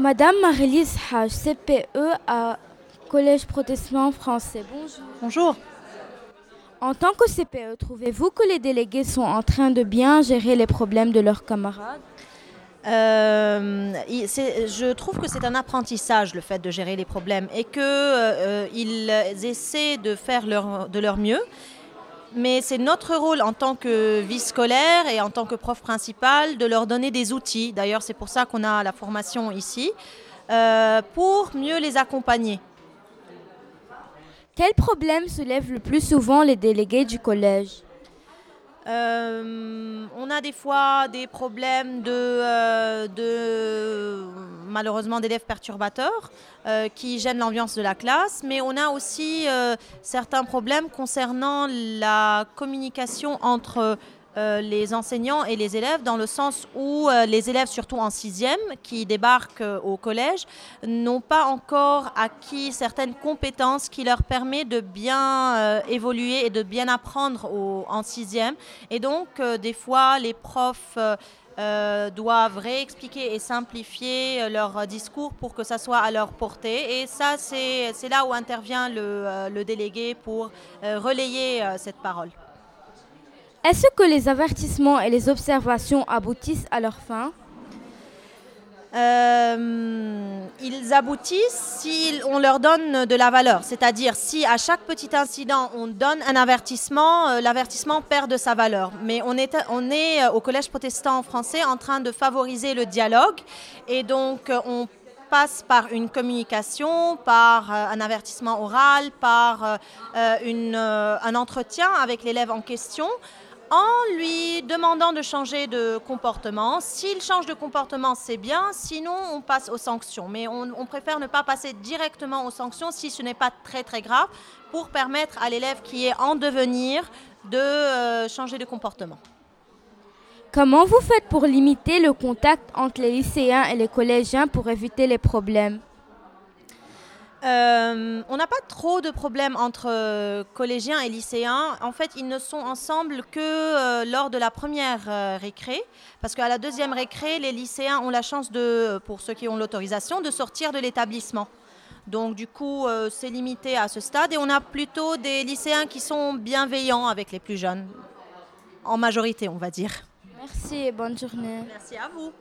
Madame Marie-Lise Hage, CPE à Collège protestant français. Bonjour. Bonjour. En tant que CPE, trouvez-vous que les délégués sont en train de bien gérer les problèmes de leurs camarades? Euh, je trouve que c'est un apprentissage le fait de gérer les problèmes et qu'ils essaient de faire de leur mieux. Mais c'est notre rôle en tant que vie scolaire et en tant que prof principal de leur donner des outils. D'ailleurs, c'est pour ça qu'on a la formation ici, euh, pour mieux les accompagner. Quel problème soulèvent le plus souvent les délégués du collège? Euh, on a des fois des problèmes de, euh, de malheureusement d'élèves perturbateurs euh, qui gênent l'ambiance de la classe, mais on a aussi euh, certains problèmes concernant la communication entre euh, les enseignants et les élèves, dans le sens où les élèves, surtout en sixième, qui débarquent au collège, n'ont pas encore acquis certaines compétences qui leur permettent de bien évoluer et de bien apprendre en sixième. Et donc, des fois, les profs euh, doivent réexpliquer et simplifier euh, leur discours pour que ça soit à leur portée. Et ça, c'est là où intervient le, euh, délégué pour relayer cette parole. Est-ce que les avertissements et les observations aboutissent à leur fin? Euh, ils aboutissent si on leur donne de la valeur. C'est-à-dire si à chaque petit incident on donne un avertissement, euh, l'avertissement perd de sa valeur. Mais on est, on est euh, au Collège protestant français en train de favoriser le dialogue et donc on passe par une communication, par un avertissement oral, par un entretien avec l'élève en question en lui demandant de changer de comportement. S'il change de comportement, c'est bien, sinon on passe aux sanctions. Mais on, préfère ne pas passer directement aux sanctions si ce n'est pas très très grave, pour permettre à l'élève qui est en devenir de euh, changer de comportement. Comment vous faites pour limiter le contact entre les lycéens et les collégiens pour éviter les problèmes? Euh, on n'a pas trop de problèmes entre euh, collégiens et lycéens. En fait, ils ne sont ensemble que euh, lors de la première euh, récré, parce qu'à la deuxième récré, les lycéens ont la chance de, pour ceux qui ont l'autorisation, de sortir de l'établissement. Donc du coup, c'est limité à ce stade et on a plutôt des lycéens qui sont bienveillants avec les plus jeunes, en majorité, on va dire. Merci et bonne journée. Merci à vous.